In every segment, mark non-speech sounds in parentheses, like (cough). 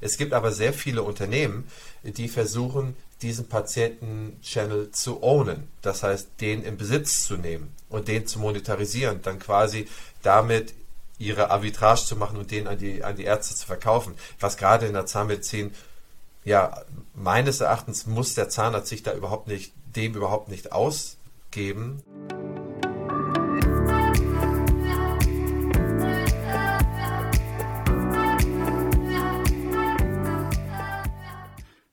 Es gibt aber sehr viele Unternehmen, die versuchen, diesen Patienten-Channel zu ownen. Das heißt, den in Besitz zu nehmen und den zu monetarisieren, dann quasi damit ihre Arbitrage zu machen und den an die, an die Ärzte zu verkaufen. Was gerade in der Zahnmedizin, ja, meines Erachtens muss der Zahnarzt sich da überhaupt nicht, dem überhaupt nicht ausgeben.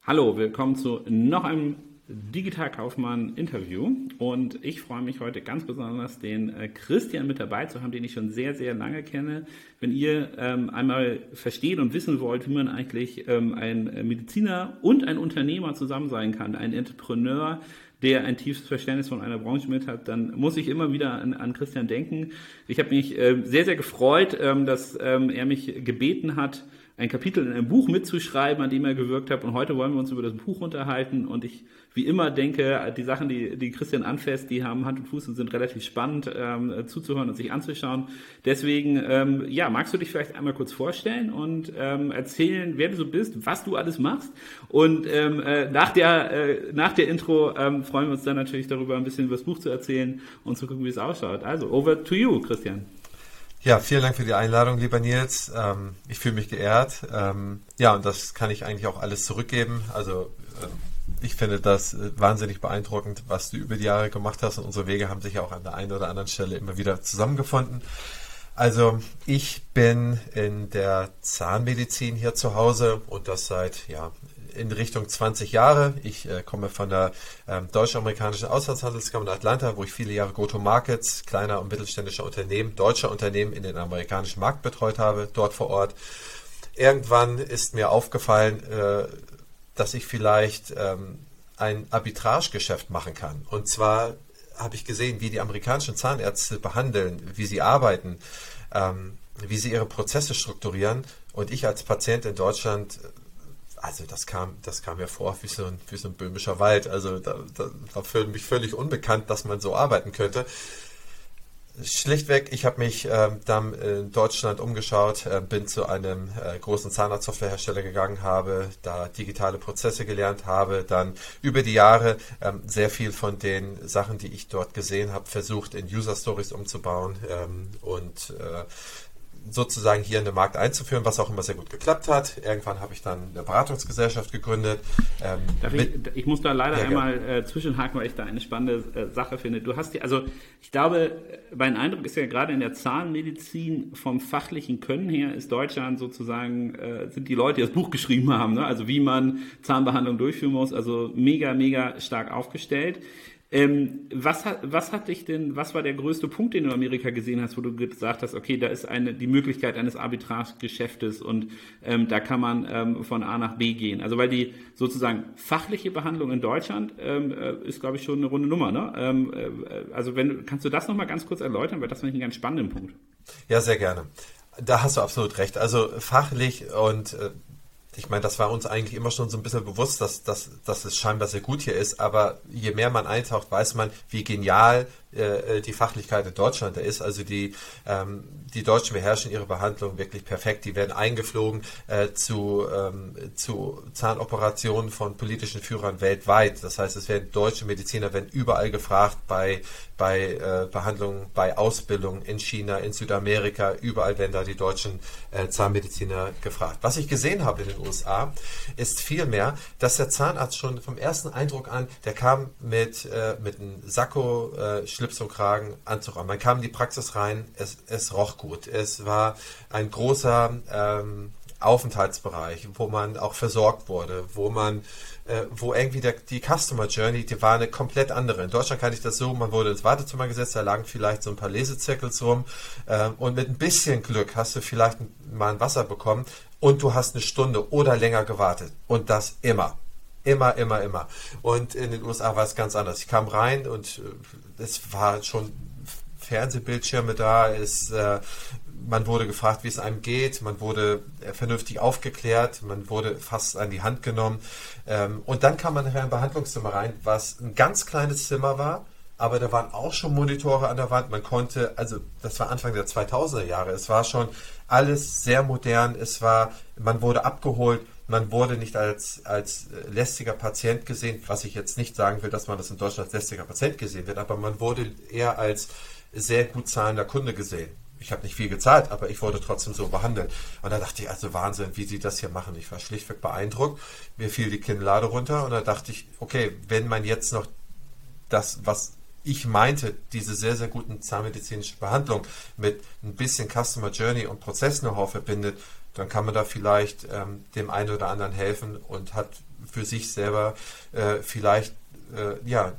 Hallo, willkommen zu noch einem Digitalkaufmann-Interview. Und ich freue mich heute ganz besonders, den äh, Christian mit dabei zu haben, den ich schon sehr, sehr lange kenne. Wenn ihr ähm, einmal verstehen und wissen wollt, wie man eigentlich ähm, ein äh, Mediziner und ein Unternehmer zusammen sein kann, ein Entrepreneur, der ein tiefes Verständnis von einer Branche mit hat, dann muss ich immer wieder an, an Christian denken. Ich habe mich äh, sehr, sehr gefreut, ähm, dass ähm, er mich gebeten hat, ein Kapitel in einem Buch mitzuschreiben, an dem er gewirkt hat. Und heute wollen wir uns über das Buch unterhalten. Und ich, wie immer, denke, die Sachen, die, die Christian anfasst, die haben Hand und Fuß und sind relativ spannend ähm, zuzuhören und sich anzuschauen. Deswegen, ähm, ja, magst du dich vielleicht einmal kurz vorstellen und ähm, erzählen, wer du so bist, was du alles machst. Und ähm, äh, nach, der, äh, nach der Intro ähm, freuen wir uns dann natürlich darüber, ein bisschen über das Buch zu erzählen und zu gucken, wie es ausschaut. Also, over to you, Christian. Ja, vielen Dank für die Einladung, lieber Nils. Ähm, ich fühle mich geehrt. Ähm, ja, und das kann ich eigentlich auch alles zurückgeben. Also ähm, ich finde das äh, wahnsinnig beeindruckend, was du über die Jahre gemacht hast. Und unsere Wege haben sich ja auch an der einen oder anderen Stelle immer wieder zusammengefunden. Also ich bin in der Zahnmedizin hier zu Hause und das seit ja, in Richtung 20 Jahre. Ich äh, komme von der ähm, deutsch-amerikanischen Auslandshandelskammer in Atlanta, wo ich viele Jahre Go-to-Markets, kleiner und mittelständischer Unternehmen, deutscher Unternehmen in den amerikanischen Markt betreut habe, dort vor Ort. Irgendwann ist mir aufgefallen, äh, dass ich vielleicht ähm, ein Arbitragegeschäft machen kann. Und zwar habe ich gesehen, wie die amerikanischen Zahnärzte behandeln, wie sie arbeiten, ähm, wie sie ihre Prozesse strukturieren. Und ich als Patient in Deutschland also das kam, das kam mir vor wie so ein, wie so ein böhmischer Wald. Also da, da war für mich völlig unbekannt, dass man so arbeiten könnte. Schlichtweg, ich habe mich äh, dann in Deutschland umgeschaut, äh, bin zu einem äh, großen Zahnarztsoftwarehersteller gegangen, habe da digitale Prozesse gelernt, habe dann über die Jahre ähm, sehr viel von den Sachen, die ich dort gesehen habe, versucht in User Stories umzubauen ähm, und äh, sozusagen hier in den Markt einzuführen, was auch immer sehr gut geklappt hat. Irgendwann habe ich dann eine Beratungsgesellschaft gegründet. Ähm, ich, ich, muss da leider ja, einmal äh, zwischenhaken, weil ich da eine spannende äh, Sache finde. Du hast die, also ich glaube, mein Eindruck ist ja gerade in der Zahnmedizin vom fachlichen Können her ist Deutschland sozusagen, äh, sind die Leute, die das Buch geschrieben haben, ne? also wie man Zahnbehandlung durchführen muss, also mega, mega stark aufgestellt. Ähm, was, was hat dich denn, was war der größte Punkt, den du in Amerika gesehen hast, wo du gesagt hast, okay, da ist eine, die Möglichkeit eines Arbitragegeschäftes und ähm, da kann man ähm, von A nach B gehen. Also weil die sozusagen fachliche Behandlung in Deutschland ähm, äh, ist, glaube ich, schon eine runde Nummer. Ne? Ähm, äh, also wenn kannst du das nochmal ganz kurz erläutern, weil das finde ich einen ganz spannenden Punkt. Ja, sehr gerne. Da hast du absolut recht. Also fachlich und äh, ich meine, das war uns eigentlich immer schon so ein bisschen bewusst, dass, dass, dass es scheinbar sehr gut hier ist, aber je mehr man eintaucht, weiß man, wie genial äh, die Fachlichkeit in Deutschland da ist. Also die, ähm, die Deutschen beherrschen ihre Behandlung wirklich perfekt. Die werden eingeflogen äh, zu, ähm, zu Zahnoperationen von politischen Führern weltweit. Das heißt, es werden deutsche Mediziner werden überall gefragt bei, bei äh, Behandlungen, bei Ausbildung in China, in Südamerika, überall werden da die deutschen äh, Zahnmediziner gefragt. Was ich gesehen habe in den USA, ist vielmehr, dass der Zahnarzt schon vom ersten Eindruck an, der kam mit, äh, mit einem Sakko, äh, Schlips und Kragen, Anzug an. Man kam in die Praxis rein, es, es roch gut. Es war ein großer ähm, Aufenthaltsbereich, wo man auch versorgt wurde, wo man, äh, wo irgendwie der, die Customer Journey, die war eine komplett andere. In Deutschland kann ich das so, man wurde ins Wartezimmer gesetzt, da lagen vielleicht so ein paar Lesezirkels rum äh, und mit ein bisschen Glück hast du vielleicht mal ein Wasser bekommen und du hast eine Stunde oder länger gewartet und das immer. Immer, immer, immer. Und in den USA war es ganz anders. Ich kam rein und äh, es war schon Fernsehbildschirme da. Es, äh, man wurde gefragt, wie es einem geht. Man wurde äh, vernünftig aufgeklärt. Man wurde fast an die Hand genommen. Ähm, und dann kam man nachher in ein Behandlungszimmer rein, was ein ganz kleines Zimmer war. Aber da waren auch schon Monitore an der Wand. Man konnte, also das war Anfang der 2000er Jahre. Es war schon alles sehr modern. Es war, man wurde abgeholt man wurde nicht als, als lästiger Patient gesehen, was ich jetzt nicht sagen will, dass man das in Deutschland als lästiger Patient gesehen wird, aber man wurde eher als sehr gut zahlender Kunde gesehen. Ich habe nicht viel gezahlt, aber ich wurde trotzdem so behandelt. Und da dachte ich, also Wahnsinn, wie sie das hier machen. Ich war schlichtweg beeindruckt. Mir fiel die Kinnlade runter und da dachte ich, okay, wenn man jetzt noch das, was ich meinte, diese sehr, sehr guten zahnmedizinische Behandlung mit ein bisschen Customer Journey und Prozess-Know-how verbindet, dann kann man da vielleicht ähm, dem einen oder anderen helfen und hat für sich selber äh, vielleicht äh, ja,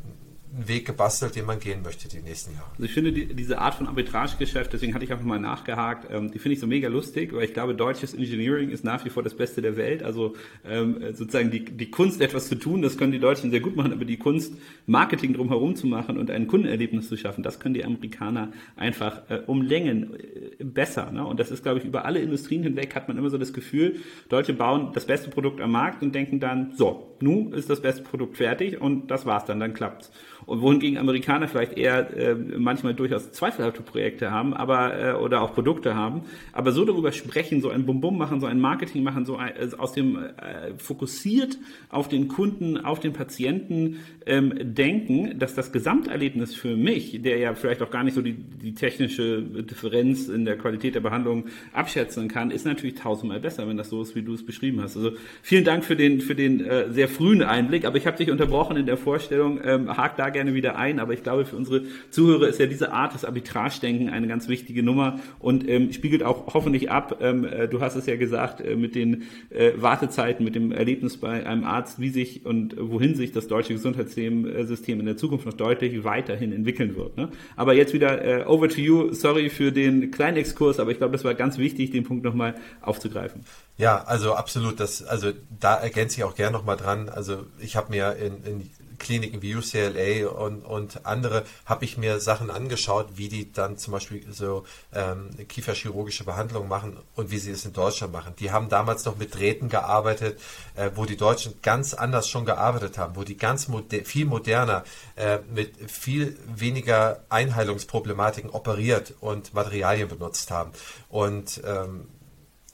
Weg gebastelt, den man gehen möchte die nächsten Jahre. Also ich finde die, diese Art von Arbitragegeschäft, deswegen hatte ich einfach mal nachgehakt, ähm, die finde ich so mega lustig, weil ich glaube, deutsches Engineering ist nach wie vor das Beste der Welt. Also ähm, sozusagen die, die Kunst, etwas zu tun, das können die Deutschen sehr gut machen, aber die Kunst, Marketing drumherum zu machen und ein Kundenerlebnis zu schaffen, das können die Amerikaner einfach äh, um Längen äh, besser. Ne? Und das ist, glaube ich, über alle Industrien hinweg hat man immer so das Gefühl, Deutsche bauen das beste Produkt am Markt und denken dann, so, nun ist das beste Produkt fertig und das war's dann, dann klappt's. Und wohingegen Amerikaner vielleicht eher äh, manchmal durchaus zweifelhafte Projekte haben, aber äh, oder auch Produkte haben, aber so darüber sprechen, so ein Bum-Bum machen, so ein Marketing machen, so ein, äh, aus dem äh, fokussiert auf den Kunden, auf den Patienten ähm, denken, dass das Gesamterlebnis für mich, der ja vielleicht auch gar nicht so die, die technische Differenz in der Qualität der Behandlung abschätzen kann, ist natürlich tausendmal besser, wenn das so ist, wie du es beschrieben hast. Also vielen Dank für den für den äh, sehr frühen Einblick, aber ich habe dich unterbrochen in der Vorstellung, ähm, hak da gerne wieder ein, aber ich glaube, für unsere Zuhörer ist ja diese Art des Arbitrage-Denken eine ganz wichtige Nummer und ähm, spiegelt auch hoffentlich ab, ähm, äh, du hast es ja gesagt, äh, mit den äh, Wartezeiten, mit dem Erlebnis bei einem Arzt, wie sich und wohin sich das deutsche Gesundheitssystem äh, in der Zukunft noch deutlich weiterhin entwickeln wird. Ne? Aber jetzt wieder äh, over to you. Sorry für den kleinen Exkurs, aber ich glaube, das war ganz wichtig, den Punkt nochmal aufzugreifen. Ja, also absolut. Das, also da ergänze ich auch gerne nochmal dran. Also ich habe mir in, in Kliniken wie UCLA und, und andere habe ich mir Sachen angeschaut, wie die dann zum Beispiel so ähm, kieferchirurgische Behandlungen machen und wie sie es in Deutschland machen. Die haben damals noch mit Drähten gearbeitet, äh, wo die Deutschen ganz anders schon gearbeitet haben, wo die ganz moder viel moderner äh, mit viel weniger Einheilungsproblematiken operiert und Materialien benutzt haben. Und ähm,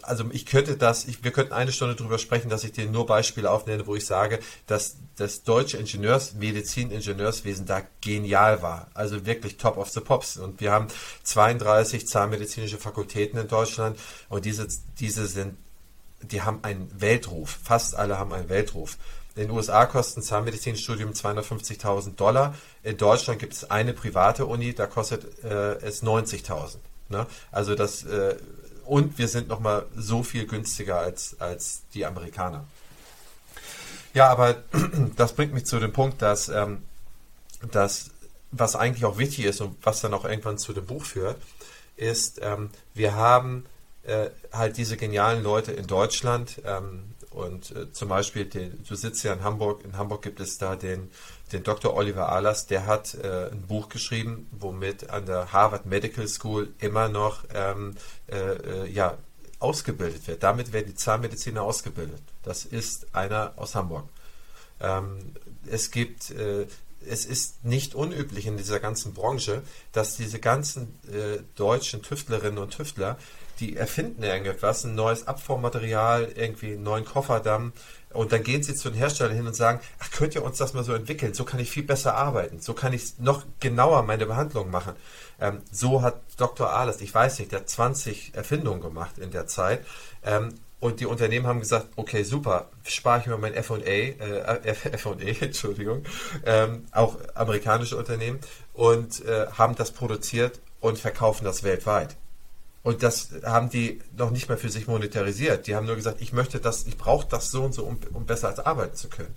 also ich könnte das, ich, wir könnten eine Stunde darüber sprechen, dass ich dir nur Beispiele aufnenne, wo ich sage, dass das deutsche Ingenieurs, Medizin, Ingenieurswesen da genial war. Also wirklich top of the pops. Und wir haben 32 zahnmedizinische Fakultäten in Deutschland und diese, diese sind, die haben einen Weltruf. Fast alle haben einen Weltruf. In den USA kostet ein Zahnmedizinstudium 250.000 Dollar. In Deutschland gibt es eine private Uni, da kostet äh, es 90.000. Ne? Also das äh, und wir sind nochmal so viel günstiger als, als die Amerikaner. Ja, aber (clears throat) das bringt mich zu dem Punkt, dass, ähm, dass was eigentlich auch wichtig ist und was dann auch irgendwann zu dem Buch führt, ist, ähm, wir haben äh, halt diese genialen Leute in Deutschland ähm, und äh, zum Beispiel, den, du sitzt ja in Hamburg, in Hamburg gibt es da den den Dr. Oliver Ahlers, der hat äh, ein Buch geschrieben, womit an der Harvard Medical School immer noch ähm, äh, äh, ja, ausgebildet wird. Damit werden die Zahnmediziner ausgebildet. Das ist einer aus Hamburg. Ähm, es gibt, äh, es ist nicht unüblich in dieser ganzen Branche, dass diese ganzen äh, deutschen Tüftlerinnen und Tüftler, die erfinden irgendetwas, ein neues Abformmaterial, irgendwie einen neuen Kofferdamm, und dann gehen sie zu den Herstellern hin und sagen, ach, könnt ihr uns das mal so entwickeln? So kann ich viel besser arbeiten. So kann ich noch genauer meine Behandlung machen. Ähm, so hat Dr. Ahlers, ich weiß nicht, der hat 20 Erfindungen gemacht in der Zeit. Ähm, und die Unternehmen haben gesagt, okay, super, spare ich mir mein F&A, äh, (laughs) Entschuldigung, ähm, auch amerikanische Unternehmen und äh, haben das produziert und verkaufen das weltweit. Und das haben die noch nicht mal für sich monetarisiert. Die haben nur gesagt, ich möchte das, ich brauche das so und so, um, um besser als arbeiten zu können.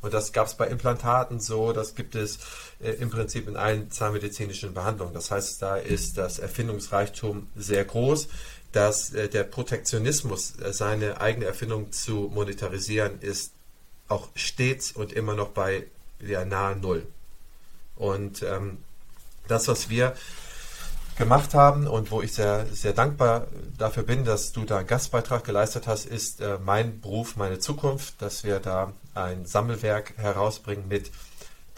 Und das gab es bei Implantaten so, das gibt es äh, im Prinzip in allen zahnmedizinischen Behandlungen. Das heißt, da ist das Erfindungsreichtum sehr groß. Dass äh, der Protektionismus, äh, seine eigene Erfindung zu monetarisieren, ist auch stets und immer noch bei ja, nahe Null. Und ähm, das, was wir gemacht haben und wo ich sehr, sehr dankbar dafür bin, dass du da einen Gastbeitrag geleistet hast, ist äh, mein Beruf, meine Zukunft, dass wir da ein Sammelwerk herausbringen mit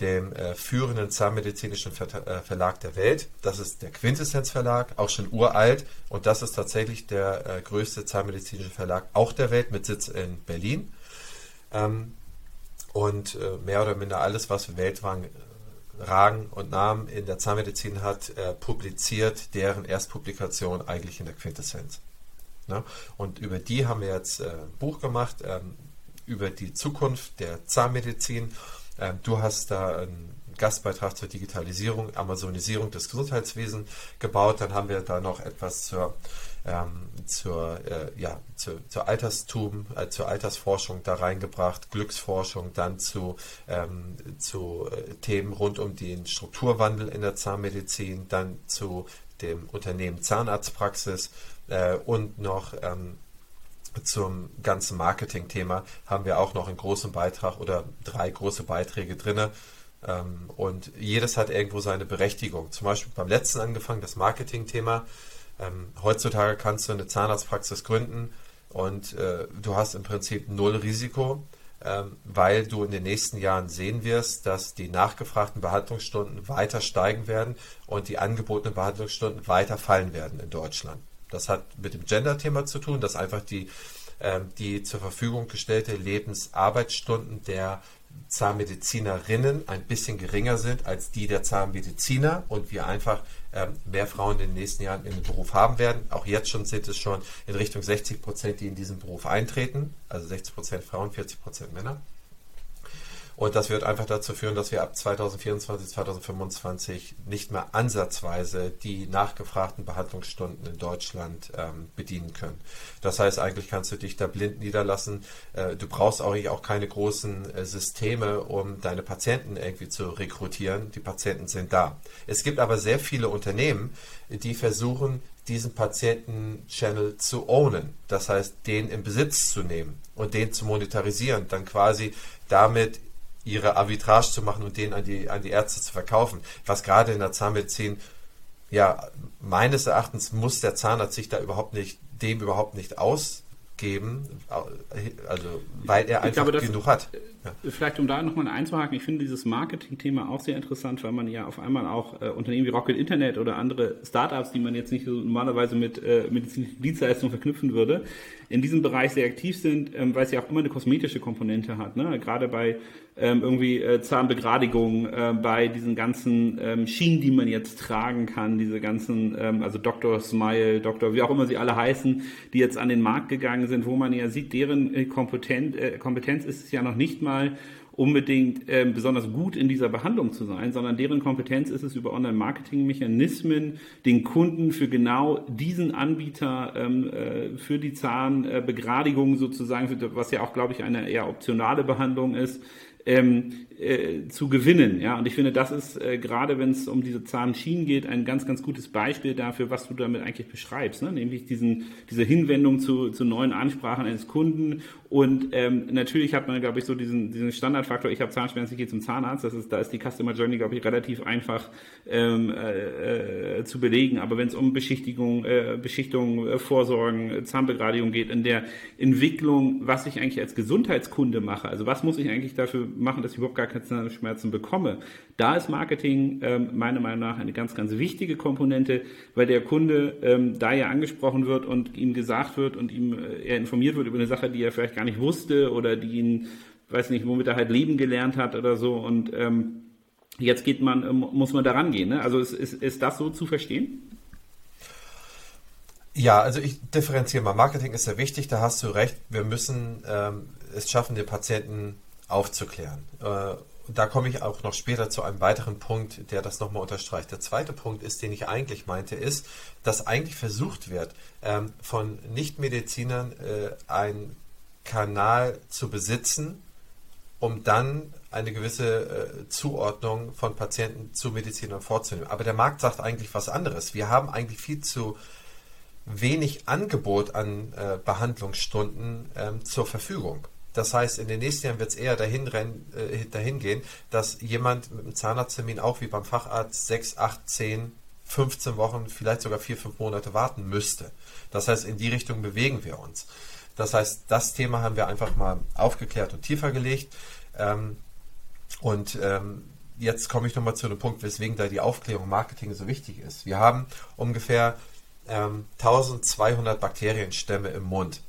dem äh, führenden zahnmedizinischen Ver äh, Verlag der Welt. Das ist der Quintessenz Verlag, auch schon uralt. Und das ist tatsächlich der äh, größte zahnmedizinische Verlag auch der Welt mit Sitz in Berlin. Ähm, und äh, mehr oder minder alles, was Weltrang Rang und Namen in der Zahnmedizin hat, äh, publiziert deren Erstpublikation eigentlich in der Quintessenz. Ne? Und über die haben wir jetzt äh, ein Buch gemacht, ähm, über die Zukunft der Zahnmedizin. Ähm, du hast da einen Gastbeitrag zur Digitalisierung, Amazonisierung des Gesundheitswesens gebaut. Dann haben wir da noch etwas zur ähm, zur, äh, ja, zu, zur Alterstum, äh, zur Altersforschung da reingebracht, Glücksforschung, dann zu, ähm, zu äh, Themen rund um den Strukturwandel in der Zahnmedizin, dann zu dem Unternehmen Zahnarztpraxis äh, und noch ähm, zum ganzen Marketing-Thema haben wir auch noch einen großen Beitrag oder drei große Beiträge drin. Ähm, und jedes hat irgendwo seine Berechtigung. Zum Beispiel beim letzten angefangen, das Marketing-Thema. Ähm, heutzutage kannst du eine Zahnarztpraxis gründen und äh, du hast im Prinzip null Risiko, ähm, weil du in den nächsten Jahren sehen wirst, dass die nachgefragten Behandlungsstunden weiter steigen werden und die angebotenen Behandlungsstunden weiter fallen werden in Deutschland. Das hat mit dem Gender-Thema zu tun, dass einfach die, die zur Verfügung gestellte Lebensarbeitsstunden der Zahnmedizinerinnen ein bisschen geringer sind als die der Zahnmediziner und wir einfach ähm, mehr Frauen in den nächsten Jahren in den Beruf haben werden. Auch jetzt schon sind es schon in Richtung 60 Prozent, die in diesen Beruf eintreten. Also 60 Prozent Frauen, 40 Prozent Männer. Und das wird einfach dazu führen, dass wir ab 2024, 2025 nicht mehr ansatzweise die nachgefragten Behandlungsstunden in Deutschland ähm, bedienen können. Das heißt, eigentlich kannst du dich da blind niederlassen. Äh, du brauchst eigentlich auch keine großen äh, Systeme, um deine Patienten irgendwie zu rekrutieren. Die Patienten sind da. Es gibt aber sehr viele Unternehmen, die versuchen, diesen Patienten-Channel zu ownen. Das heißt, den in Besitz zu nehmen und den zu monetarisieren, dann quasi damit ihre Arbitrage zu machen und den an die, an die Ärzte zu verkaufen. Was gerade in der Zahnmedizin, ja, meines Erachtens muss der Zahnarzt sich da überhaupt nicht, dem überhaupt nicht ausgeben, also weil er einfach glaube, genug hat. Ja. Vielleicht um da nochmal einzuhaken, ich finde dieses Marketing-Thema auch sehr interessant, weil man ja auf einmal auch äh, Unternehmen wie Rocket Internet oder andere Startups, die man jetzt nicht so normalerweise mit äh, medizinischen Dienstleistungen verknüpfen würde, in diesem Bereich sehr aktiv sind, ähm, weil es ja auch immer eine kosmetische Komponente hat. Ne? Gerade bei ähm, irgendwie äh, Zahnbegradigung, äh, bei diesen ganzen ähm, Schienen, die man jetzt tragen kann, diese ganzen, ähm, also Dr. Smile, Dr. wie auch immer sie alle heißen, die jetzt an den Markt gegangen sind, wo man ja sieht, deren äh, äh, Kompetenz ist es ja noch nicht mal, unbedingt äh, besonders gut in dieser Behandlung zu sein, sondern deren Kompetenz ist es über Online-Marketing-Mechanismen, den Kunden für genau diesen Anbieter ähm, äh, für die Zahnbegradigung sozusagen, was ja auch, glaube ich, eine eher optionale Behandlung ist, ähm, äh, zu gewinnen. Ja, und ich finde, das ist äh, gerade, wenn es um diese Zahnschienen geht, ein ganz, ganz gutes Beispiel dafür, was du damit eigentlich beschreibst, ne? nämlich diesen, diese Hinwendung zu, zu neuen Ansprachen eines Kunden. Und ähm, natürlich hat man, glaube ich, so diesen, diesen Standardfaktor, ich habe Zahnschmerzen, ich gehe zum Zahnarzt, das ist, da ist die Customer Journey, glaube ich, relativ einfach ähm, äh, äh, zu belegen. Aber wenn es um Beschichtigung, äh, Beschichtung, Vorsorgen, Zahnbegradigung geht, in der Entwicklung, was ich eigentlich als Gesundheitskunde mache, also was muss ich eigentlich dafür machen, dass ich überhaupt gar keine Zahnschmerzen bekomme. Da ist Marketing ähm, meiner Meinung nach eine ganz, ganz wichtige Komponente, weil der Kunde ähm, da ja angesprochen wird und ihm gesagt wird und ihm äh, er informiert wird über eine Sache, die er vielleicht gar nicht wusste oder die ihn, weiß nicht, womit er halt leben gelernt hat oder so und ähm, jetzt geht man, ähm, muss man daran gehen. Ne? Also ist, ist, ist das so zu verstehen? Ja, also ich differenziere mal. Marketing ist sehr wichtig, da hast du recht. Wir müssen ähm, es schaffen, den Patienten aufzuklären. Äh, da komme ich auch noch später zu einem weiteren Punkt, der das nochmal unterstreicht. Der zweite Punkt ist, den ich eigentlich meinte, ist, dass eigentlich versucht wird, ähm, von Nichtmedizinern äh, einen Kanal zu besitzen, um dann eine gewisse äh, Zuordnung von Patienten zu Medizinern vorzunehmen. Aber der Markt sagt eigentlich was anderes. Wir haben eigentlich viel zu wenig Angebot an äh, Behandlungsstunden ähm, zur Verfügung. Das heißt, in den nächsten Jahren wird es eher dahin, rennen, äh, dahin gehen, dass jemand mit einem Zahnarzttermin auch wie beim Facharzt 6, 8, 10, 15 Wochen, vielleicht sogar 4, 5 Monate warten müsste. Das heißt, in die Richtung bewegen wir uns. Das heißt, das Thema haben wir einfach mal aufgeklärt und tiefer gelegt. Ähm, und ähm, jetzt komme ich nochmal zu dem Punkt, weswegen da die Aufklärung Marketing so wichtig ist. Wir haben ungefähr ähm, 1200 Bakterienstämme im Mund.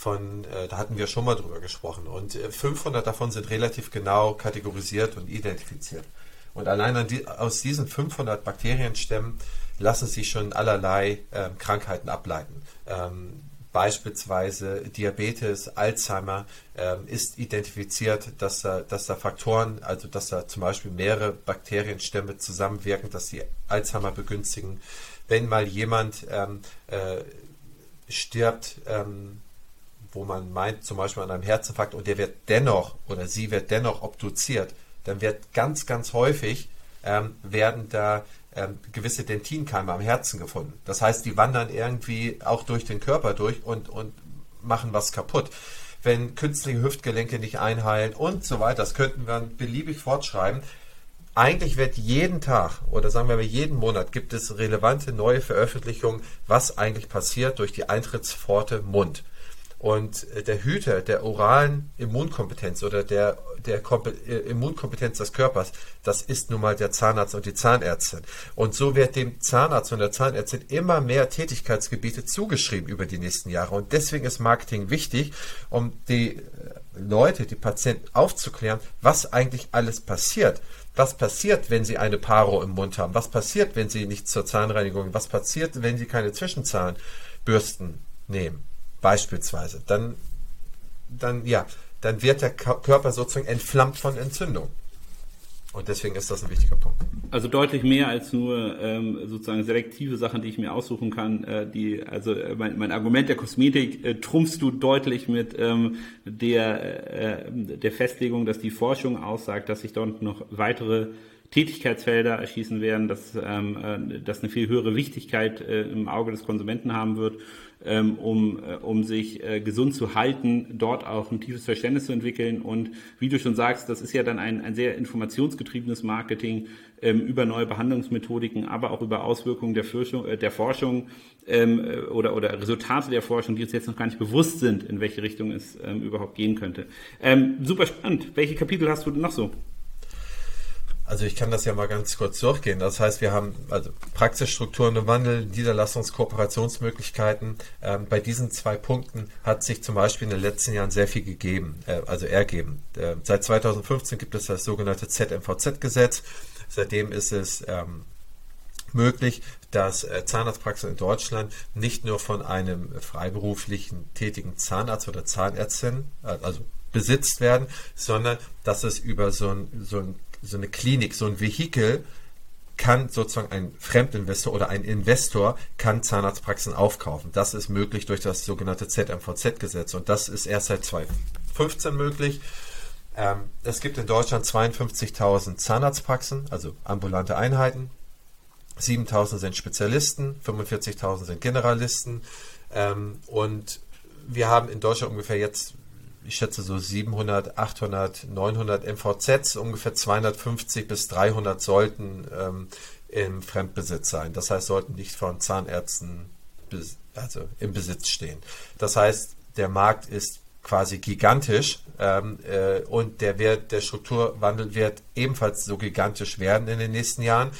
Von, äh, da hatten wir schon mal drüber gesprochen. Und äh, 500 davon sind relativ genau kategorisiert und identifiziert. Und allein die, aus diesen 500 Bakterienstämmen lassen sich schon allerlei äh, Krankheiten ableiten. Ähm, beispielsweise Diabetes, Alzheimer, ähm, ist identifiziert, dass da, dass da Faktoren, also dass da zum Beispiel mehrere Bakterienstämme zusammenwirken, dass die Alzheimer begünstigen. Wenn mal jemand ähm, äh, stirbt, ähm, wo man meint, zum Beispiel an einem Herzinfarkt, und der wird dennoch oder sie wird dennoch obduziert, dann wird ganz, ganz häufig ähm, werden da ähm, gewisse Dentinkeime am Herzen gefunden. Das heißt, die wandern irgendwie auch durch den Körper durch und, und machen was kaputt. Wenn künstliche Hüftgelenke nicht einheilen und so weiter, das könnten wir beliebig fortschreiben. Eigentlich wird jeden Tag oder sagen wir mal jeden Monat gibt es relevante neue Veröffentlichungen, was eigentlich passiert durch die Eintrittspforte Mund. Und äh, der Hüter der oralen Immunkompetenz oder der, der äh, Immunkompetenz des Körpers, das ist nun mal der Zahnarzt und die Zahnärztin. Und so wird dem Zahnarzt und der Zahnärztin immer mehr Tätigkeitsgebiete zugeschrieben über die nächsten Jahre. Und deswegen ist Marketing wichtig, um die äh, Leute, die Patienten aufzuklären, was eigentlich alles passiert. Was passiert, wenn sie eine Paro im Mund haben? Was passiert, wenn sie nicht zur Zahnreinigung? Was passiert, wenn sie keine Zwischenzahnbürsten nehmen? Beispielsweise, dann, dann, ja, dann wird der Körper sozusagen entflammt von Entzündung. Und deswegen ist das ein wichtiger Punkt. Also deutlich mehr als nur ähm, sozusagen selektive Sachen, die ich mir aussuchen kann. Äh, die, also äh, mein, mein Argument der Kosmetik äh, trumpfst du deutlich mit ähm, der, äh, der Festlegung, dass die Forschung aussagt, dass sich dort noch weitere Tätigkeitsfelder erschießen werden, dass ähm, äh, das eine viel höhere Wichtigkeit äh, im Auge des Konsumenten haben wird, ähm, um, äh, um sich äh, gesund zu halten, dort auch ein tiefes Verständnis zu entwickeln. Und wie du schon sagst, das ist ja dann ein, ein sehr informationsgetriebenes Marketing ähm, über neue Behandlungsmethodiken, aber auch über Auswirkungen der, Forschung, äh, der Forschung ähm, äh, oder, oder Resultate der Forschung, die uns jetzt noch gar nicht bewusst sind, in welche Richtung es ähm, überhaupt gehen könnte. Ähm, super spannend. Welche Kapitel hast du denn noch so? Also ich kann das ja mal ganz kurz durchgehen. Das heißt, wir haben also Praxisstrukturen im Wandel, Niederlassungskooperationsmöglichkeiten. Ähm, bei diesen zwei Punkten hat sich zum Beispiel in den letzten Jahren sehr viel gegeben, äh, also ergeben. Äh, seit 2015 gibt es das sogenannte ZMVZ-Gesetz. Seitdem ist es ähm, möglich, dass äh, Zahnarztpraxen in Deutschland nicht nur von einem freiberuflichen tätigen Zahnarzt oder Zahnärztin, äh, also besitzt werden, sondern dass es über so ein, so ein so eine Klinik, so ein Vehikel kann sozusagen ein Fremdinvestor oder ein Investor kann Zahnarztpraxen aufkaufen. Das ist möglich durch das sogenannte ZMVZ-Gesetz und das ist erst seit 2015 möglich. Ähm, es gibt in Deutschland 52.000 Zahnarztpraxen, also ambulante Einheiten. 7.000 sind Spezialisten, 45.000 sind Generalisten ähm, und wir haben in Deutschland ungefähr jetzt ich schätze so 700, 800, 900 MVZs, ungefähr 250 bis 300 sollten ähm, im Fremdbesitz sein. Das heißt, sollten nicht von Zahnärzten also im Besitz stehen. Das heißt, der Markt ist quasi gigantisch ähm, äh, und der Wert, der Strukturwandel wird ebenfalls so gigantisch werden in den nächsten Jahren.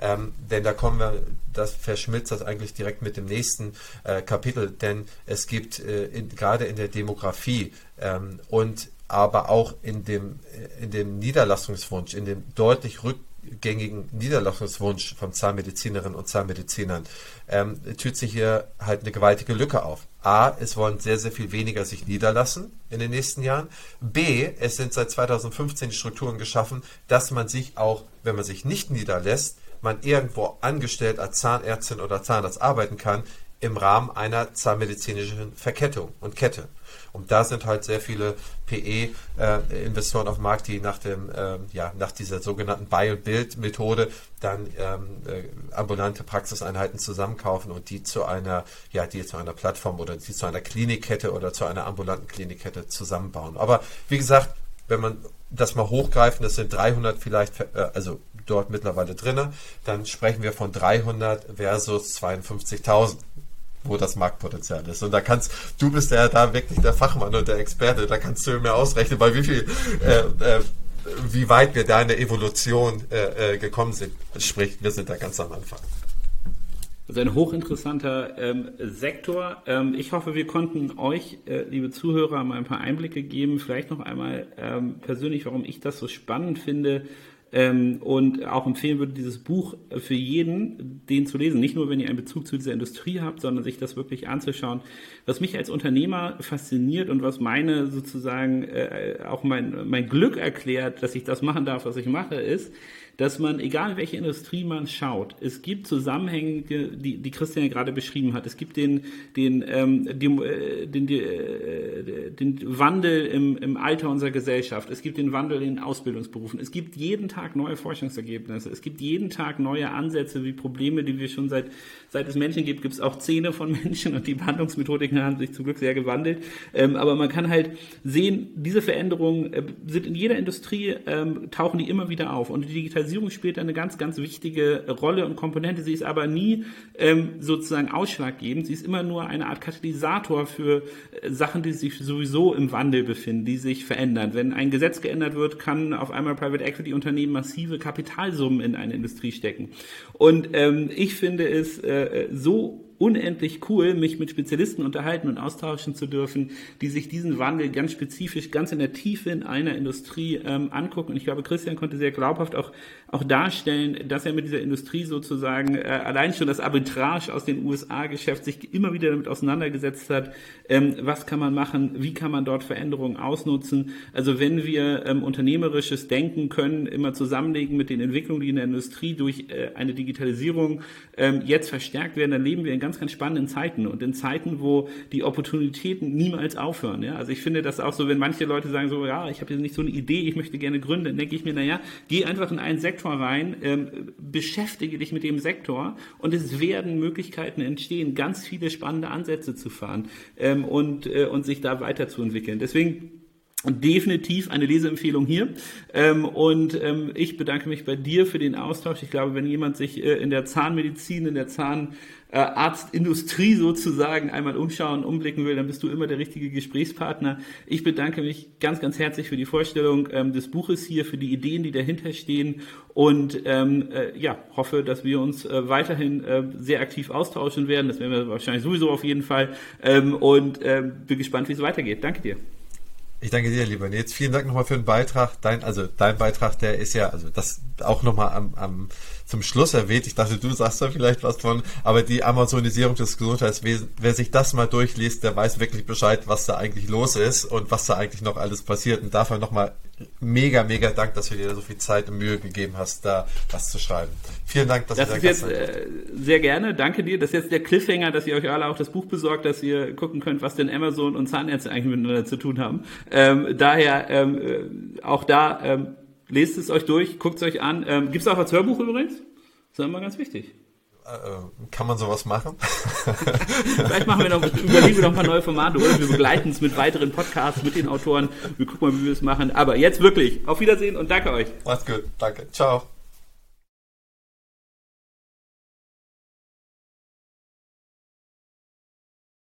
Ähm, denn da kommen wir, das verschmilzt das eigentlich direkt mit dem nächsten äh, Kapitel, denn es gibt äh, in, gerade in der Demografie ähm, und aber auch in dem, äh, in dem Niederlassungswunsch, in dem deutlich rückgängigen Niederlassungswunsch von Zahnmedizinerinnen und Zahnmedizinern, ähm, tut sich hier halt eine gewaltige Lücke auf. A, es wollen sehr, sehr viel weniger sich niederlassen in den nächsten Jahren. B, es sind seit 2015 die Strukturen geschaffen, dass man sich auch, wenn man sich nicht niederlässt, man irgendwo angestellt als Zahnärztin oder Zahnarzt arbeiten kann im Rahmen einer zahnmedizinischen Verkettung und Kette. Und da sind halt sehr viele PE-Investoren äh, auf dem Markt, die nach dem, ähm, ja, nach dieser sogenannten Buy-and-Build-Methode dann ähm, äh, ambulante Praxiseinheiten zusammenkaufen und die zu einer, ja, die zu einer Plattform oder die zu einer Klinikkette oder zu einer ambulanten Klinikkette zusammenbauen. Aber wie gesagt, wenn man das mal hochgreifen, das sind 300 vielleicht, äh, also dort mittlerweile drin, dann sprechen wir von 300 versus 52.000 wo das Marktpotenzial ist. Und da kannst, du bist ja da wirklich der Fachmann und der Experte, da kannst du mir ausrechnen, bei wie viel äh, äh, wie weit wir da in der Evolution äh, äh, gekommen sind. Sprich, wir sind da ganz am Anfang. Also ein hochinteressanter ähm, Sektor. Ähm, ich hoffe, wir konnten euch, äh, liebe Zuhörer, mal ein paar Einblicke geben. Vielleicht noch einmal ähm, persönlich, warum ich das so spannend finde ähm, und auch empfehlen würde, dieses Buch für jeden, den zu lesen. Nicht nur, wenn ihr einen Bezug zu dieser Industrie habt, sondern sich das wirklich anzuschauen. Was mich als Unternehmer fasziniert und was meine sozusagen äh, auch mein, mein Glück erklärt, dass ich das machen darf, was ich mache, ist, dass man, egal welche Industrie man schaut, es gibt Zusammenhänge, die, die Christian ja gerade beschrieben hat. Es gibt den, den, ähm, den, äh, den, äh, den Wandel im, im Alter unserer Gesellschaft. Es gibt den Wandel in Ausbildungsberufen. Es gibt jeden Tag neue Forschungsergebnisse. Es gibt jeden Tag neue Ansätze wie Probleme, die wir schon seit, seit es Menschen gibt, gibt es auch Zähne von (laughs) Menschen und die Behandlungsmethodiken haben sich zum Glück sehr gewandelt. Ähm, aber man kann halt sehen, diese Veränderungen äh, sind in jeder Industrie, ähm, tauchen die immer wieder auf. Und die Digitalisierung Digitalisierung spielt eine ganz, ganz wichtige Rolle und Komponente. Sie ist aber nie ähm, sozusagen ausschlaggebend. Sie ist immer nur eine Art Katalysator für äh, Sachen, die sich sowieso im Wandel befinden, die sich verändern. Wenn ein Gesetz geändert wird, kann auf einmal Private Equity Unternehmen massive Kapitalsummen in eine Industrie stecken. Und ähm, ich finde es äh, so unendlich cool, mich mit Spezialisten unterhalten und austauschen zu dürfen, die sich diesen Wandel ganz spezifisch, ganz in der Tiefe in einer Industrie ähm, angucken. Und ich glaube, Christian konnte sehr glaubhaft auch, auch darstellen, dass er mit dieser Industrie sozusagen äh, allein schon das Arbitrage aus dem USA-Geschäft sich immer wieder damit auseinandergesetzt hat. Ähm, was kann man machen? Wie kann man dort Veränderungen ausnutzen? Also wenn wir ähm, unternehmerisches Denken können, immer zusammenlegen mit den Entwicklungen, die in der Industrie durch äh, eine Digitalisierung ähm, jetzt verstärkt werden, dann leben wir in ganz, ganz spannenden Zeiten und in Zeiten, wo die Opportunitäten niemals aufhören. Ja? Also ich finde das auch so, wenn manche Leute sagen so, ja, ich habe jetzt nicht so eine Idee, ich möchte gerne gründen, dann denke ich mir, naja, geh einfach in einen Sektor rein, ähm, beschäftige dich mit dem Sektor und es werden Möglichkeiten entstehen, ganz viele spannende Ansätze zu fahren ähm, und, äh, und sich da weiterzuentwickeln. Deswegen definitiv eine Leseempfehlung hier. Ähm, und ähm, ich bedanke mich bei dir für den Austausch. Ich glaube, wenn jemand sich äh, in der Zahnmedizin, in der Zahnarztindustrie sozusagen einmal umschauen, umblicken will, dann bist du immer der richtige Gesprächspartner. Ich bedanke mich ganz, ganz herzlich für die Vorstellung ähm, des Buches hier, für die Ideen, die dahinter stehen und äh, ja, hoffe, dass wir uns äh, weiterhin sehr aktiv austauschen werden. Das werden wir wahrscheinlich sowieso auf jeden Fall und bin gespannt, wie es weitergeht. Danke dir. Ich danke dir, lieber Nils. Vielen Dank nochmal für den Beitrag. Dein, also dein Beitrag, der ist ja, also das auch nochmal am, am zum Schluss erwähnt. Ich dachte, du sagst da vielleicht was von, aber die Amazonisierung des Gesundheitswesens, wer sich das mal durchliest, der weiß wirklich Bescheid, was da eigentlich los ist und was da eigentlich noch alles passiert. Und dafür nochmal mega, mega Dank, dass du dir so viel Zeit und Mühe gegeben hast, da was zu schreiben. Vielen Dank, dass das du da ist jetzt äh, sehr gerne. Danke dir. Das ist jetzt der Cliffhanger, dass ihr euch alle auch das Buch besorgt, dass ihr gucken könnt, was denn Amazon und Zahnärzte eigentlich miteinander zu tun haben. Ähm, daher ähm, äh, auch da ähm, lest es euch durch, guckt es euch an. Ähm, Gibt es auch als Hörbuch übrigens? Das ist immer ganz wichtig. Äh, kann man sowas machen? (laughs) Vielleicht machen wir noch, überlegen wir noch ein paar neue Formate, oder? Wir begleiten es mit weiteren Podcasts, mit den Autoren. Wir gucken mal, wie wir es machen. Aber jetzt wirklich, auf Wiedersehen und danke euch. Macht's gut. Danke. Ciao.